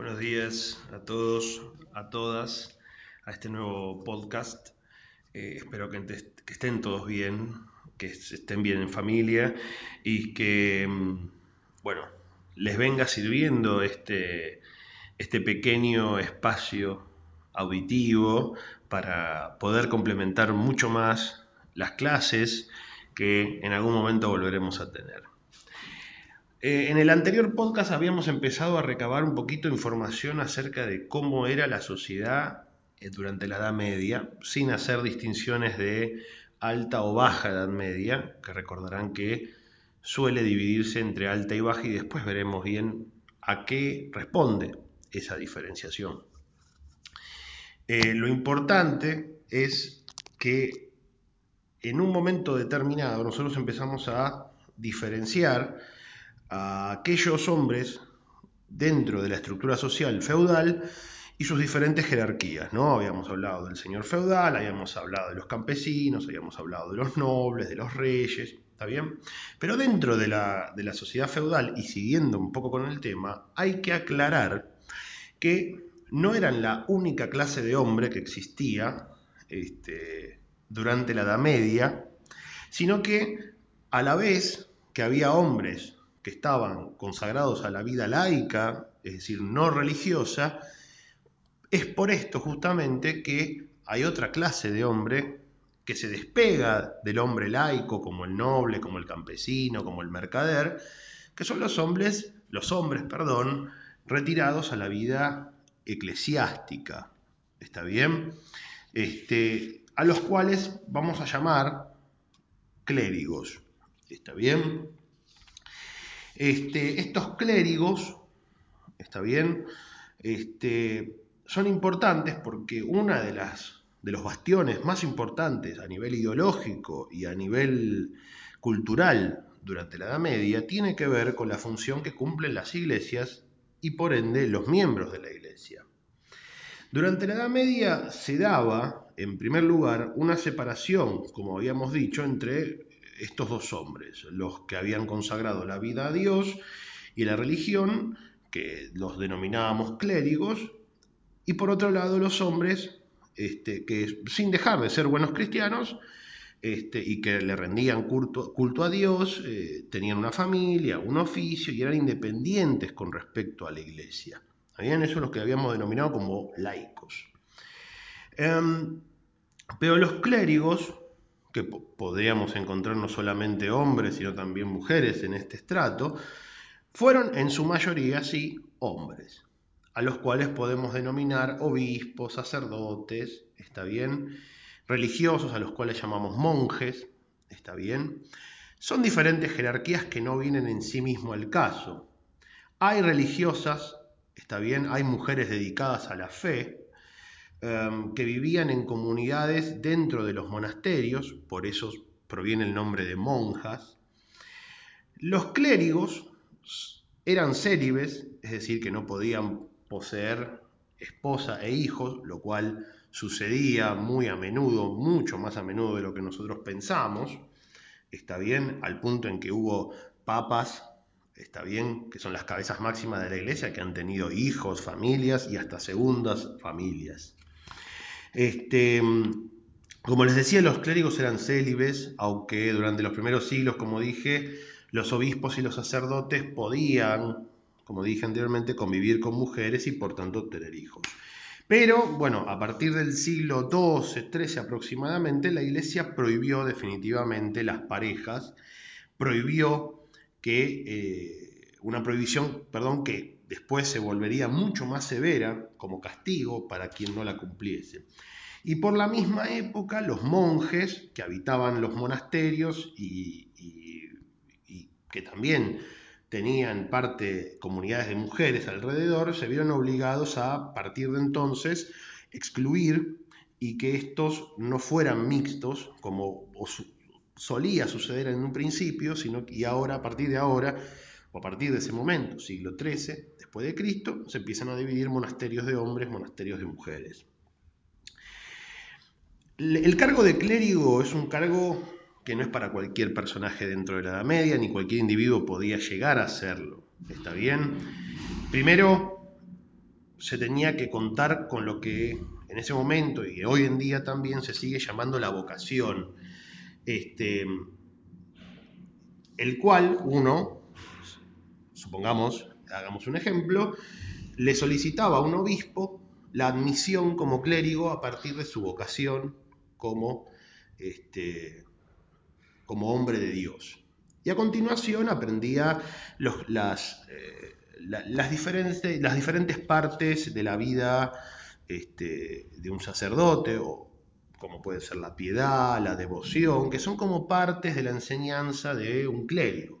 Buenos días a todos, a todas, a este nuevo podcast. Eh, espero que, que, estén todos bien, que estén bien en familia y que, mm, bueno, les venga sirviendo este, este pequeño espacio auditivo para poder complementar mucho más las clases que en algún momento volveremos a tener. Eh, en el anterior podcast habíamos empezado a recabar un poquito de información acerca de cómo era la sociedad eh, durante la Edad Media, sin hacer distinciones de alta o baja Edad Media, que recordarán que suele dividirse entre alta y baja y después veremos bien a qué responde esa diferenciación. Eh, lo importante es que en un momento determinado nosotros empezamos a diferenciar a aquellos hombres dentro de la estructura social feudal y sus diferentes jerarquías, ¿no? Habíamos hablado del señor feudal, habíamos hablado de los campesinos, habíamos hablado de los nobles, de los reyes, ¿está bien? Pero dentro de la, de la sociedad feudal, y siguiendo un poco con el tema, hay que aclarar que no eran la única clase de hombre que existía este, durante la Edad Media, sino que a la vez que había hombres que estaban consagrados a la vida laica, es decir, no religiosa, es por esto justamente que hay otra clase de hombre que se despega del hombre laico, como el noble, como el campesino, como el mercader, que son los hombres, los hombres, perdón, retirados a la vida eclesiástica. ¿Está bien? Este, a los cuales vamos a llamar clérigos. ¿Está bien? Este, estos clérigos, ¿está bien? Este, son importantes porque una de las de los bastiones más importantes a nivel ideológico y a nivel cultural durante la Edad Media tiene que ver con la función que cumplen las iglesias y por ende los miembros de la iglesia. Durante la Edad Media se daba, en primer lugar, una separación, como habíamos dicho, entre estos dos hombres, los que habían consagrado la vida a Dios y la religión, que los denominábamos clérigos, y por otro lado los hombres este, que sin dejar de ser buenos cristianos este, y que le rendían culto, culto a Dios, eh, tenían una familia, un oficio y eran independientes con respecto a la iglesia. Habían eso los que habíamos denominado como laicos. Em, pero los clérigos que podríamos encontrar no solamente hombres, sino también mujeres en este estrato, fueron en su mayoría, sí, hombres, a los cuales podemos denominar obispos, sacerdotes, ¿está bien? Religiosos, a los cuales llamamos monjes, ¿está bien? Son diferentes jerarquías que no vienen en sí mismo al caso. Hay religiosas, ¿está bien? Hay mujeres dedicadas a la fe, Em, que vivían en comunidades dentro de los monasterios, por eso proviene el nombre de monjas. Los clérigos eran célibes, es decir, que no podían poseer esposa e hijos, lo cual sucedía muy a menudo, mucho más a menudo de lo que nosotros pensamos, está bien, al punto en que hubo papas, está bien, que son las cabezas máximas de la iglesia, que han tenido hijos, familias y hasta segundas familias. Este, como les decía, los clérigos eran célibes, aunque durante los primeros siglos, como dije, los obispos y los sacerdotes podían, como dije anteriormente, convivir con mujeres y por tanto tener hijos. Pero bueno, a partir del siglo XII, XIII aproximadamente, la iglesia prohibió definitivamente las parejas, prohibió que, eh, una prohibición, perdón, que después se volvería mucho más severa como castigo para quien no la cumpliese. Y por la misma época los monjes que habitaban los monasterios y, que también tenían parte comunidades de mujeres alrededor, se vieron obligados a, partir de entonces, excluir y que estos no fueran mixtos, como solía suceder en un principio, sino y ahora, a partir de ahora, a partir de ese momento, siglo XIII, después de Cristo, se empiezan a dividir monasterios de hombres, monasterios de mujeres. El cargo de clérigo es un cargo que no es para cualquier personaje dentro de la Edad Media, ni cualquier individuo podía llegar a serlo. ¿Está bien? Primero, se tenía que contar con lo que en ese momento y hoy en día también se sigue llamando la vocación, este, el cual uno, supongamos, hagamos un ejemplo, le solicitaba a un obispo la admisión como clérigo a partir de su vocación como, este, como hombre de Dios. Y a continuación aprendía las, eh, diferentes, las diferentes partes de la vida este, de un sacerdote, o como puede ser la piedad, la devoción, que son como partes de la enseñanza de un clérigo.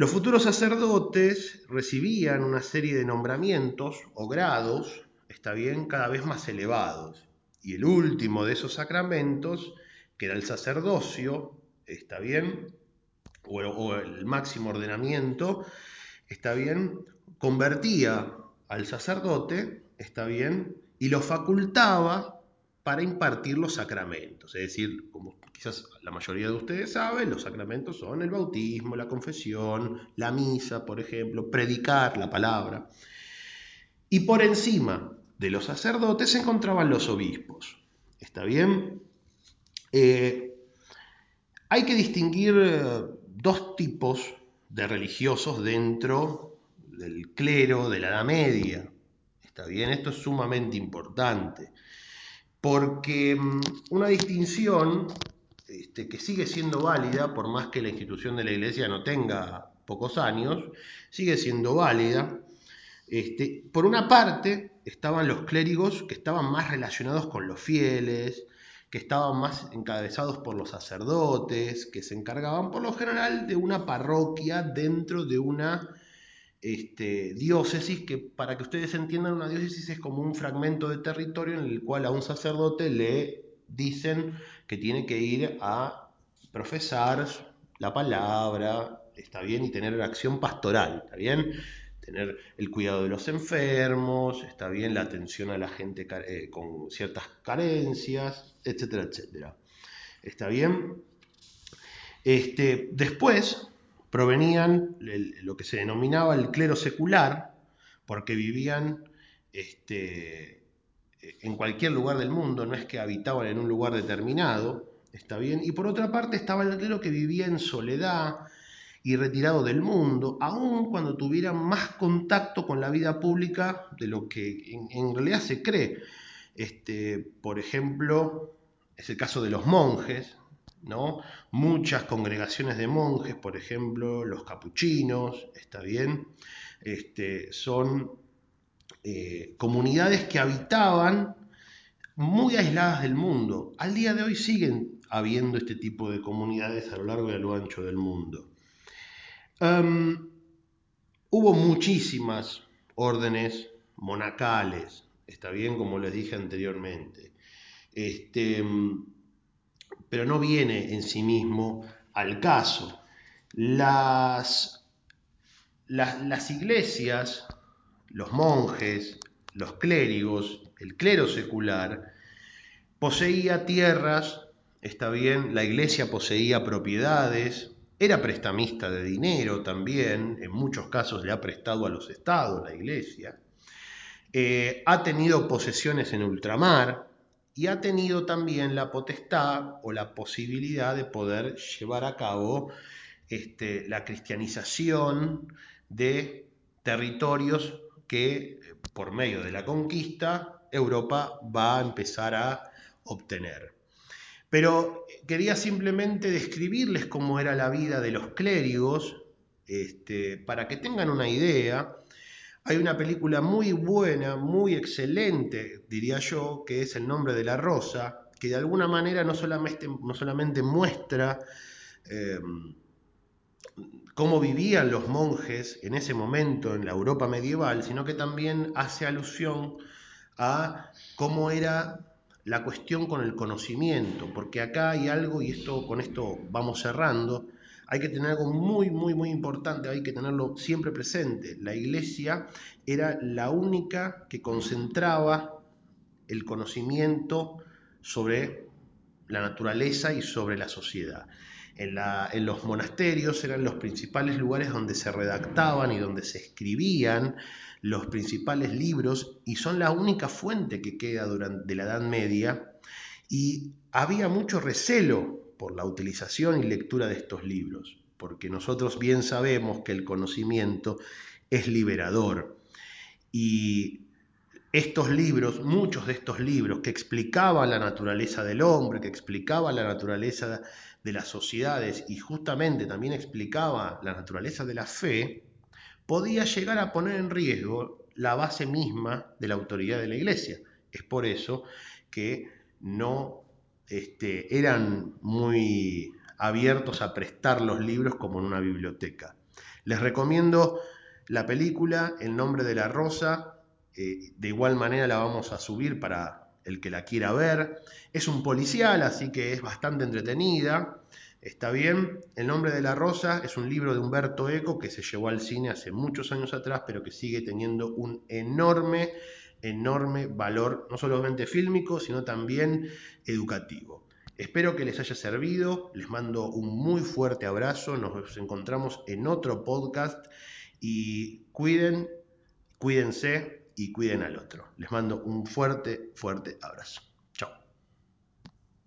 Los futuros sacerdotes recibían una serie de nombramientos o grados, está bien, cada vez más elevados. Y el último de esos sacramentos, que era el sacerdocio, está bien, o, el máximo ordenamiento, está bien, convertía al sacerdote, está bien, y lo facultaba para impartir los sacramentos. Es decir, como quizás la mayoría de ustedes saben, los sacramentos son el bautismo, la confesión, la misa, por ejemplo, predicar la palabra. Y por encima de los sacerdotes se encontraban los obispos. ¿Está bien? Eh, hay que distinguir eh, dos tipos de religiosos dentro del clero de la Edad Media. ¿Está bien? Esto es sumamente importante, porque mm, una distinción este, que sigue siendo válida, por más que la institución de la Iglesia no tenga pocos años, sigue siendo válida. Este, por una parte, estaban los clérigos que estaban más relacionados con los fieles, que estaban más encabezados por los sacerdotes, que se encargaban por lo general de una parroquia dentro de una este, diócesis, que para que ustedes entiendan, una diócesis es como un fragmento de territorio en el cual a un sacerdote le dicen que tiene que ir a profesar la palabra, está bien, y tener acción pastoral, está bien tener el cuidado de los enfermos, está bien la atención a la gente eh, con ciertas carencias, etcétera, etcétera. ¿Está bien? Este, después provenían lo que se denominaba el clero secular, porque vivían este, en cualquier lugar del mundo, no es que habitaban en un lugar determinado, está bien, y por otra parte estaba el clero que vivía en soledad, y retirado del mundo, aun cuando tuvieran más contacto con la vida pública de lo que en, realidad se cree. Este, por ejemplo, es el caso de los monjes, ¿no? Muchas congregaciones de monjes, por ejemplo, los capuchinos, ¿está bien? Este, son eh, comunidades que habitaban muy aisladas del mundo. Al día de hoy siguen habiendo este tipo de comunidades a lo largo y a lo ancho del mundo. Em, hubo muchísimas órdenes monacales, está bien como les dije anteriormente, este, pero no viene en sí mismo al caso. Las, las, las iglesias, los monjes, los clérigos, el clero secular, poseía tierras, está bien, la iglesia poseía propiedades, era prestamista de dinero también, en muchos casos le ha prestado a los estados, la iglesia. Eh, ha tenido posesiones en ultramar y ha tenido también la potestad o la posibilidad de poder llevar a cabo este, la cristianización de territorios que por medio de la conquista Europa va a empezar a obtener pero quería simplemente describirles cómo era la vida de los clérigos, este, para que tengan una idea. Hay una película muy buena, muy excelente, diría yo, que es El nombre de la rosa, que de alguna manera no solamente, no solamente muestra em, cómo vivían los monjes en ese momento en la Europa medieval, sino que también hace alusión a cómo era la cuestión con el conocimiento, porque acá hay algo, y esto con esto vamos cerrando, hay que tener algo muy, muy, muy importante, hay que tenerlo siempre presente. La iglesia era la única que concentraba el conocimiento sobre la naturaleza y sobre la sociedad. en, los monasterios eran los principales lugares donde se redactaban y donde se escribían los principales libros y son la única fuente que queda durante de la Edad Media y había mucho recelo por la utilización y lectura de estos libros, porque nosotros bien sabemos que el conocimiento es liberador y estos libros, muchos de estos libros que explicaban la naturaleza del hombre, que explicaban la naturaleza de las sociedades y justamente también explicaba la naturaleza de la fe, podía llegar a poner en riesgo la base misma de la autoridad de la iglesia. Es por eso que no este, eran muy abiertos a prestar los libros como en una biblioteca. Les recomiendo la película El nombre de la rosa, eh, de igual manera la vamos a subir para el que la quiera ver. Es un policial, así que es bastante entretenida. Está bien. El nombre de la rosa es un libro de Humberto Eco que se llevó al cine hace muchos años atrás, pero que sigue teniendo un enorme, enorme valor, no solamente fílmico, sino también educativo. Espero que les haya servido, les mando un muy fuerte abrazo, nos encontramos en otro podcast y cuiden, cuídense y cuiden al otro. Les mando un fuerte, fuerte abrazo.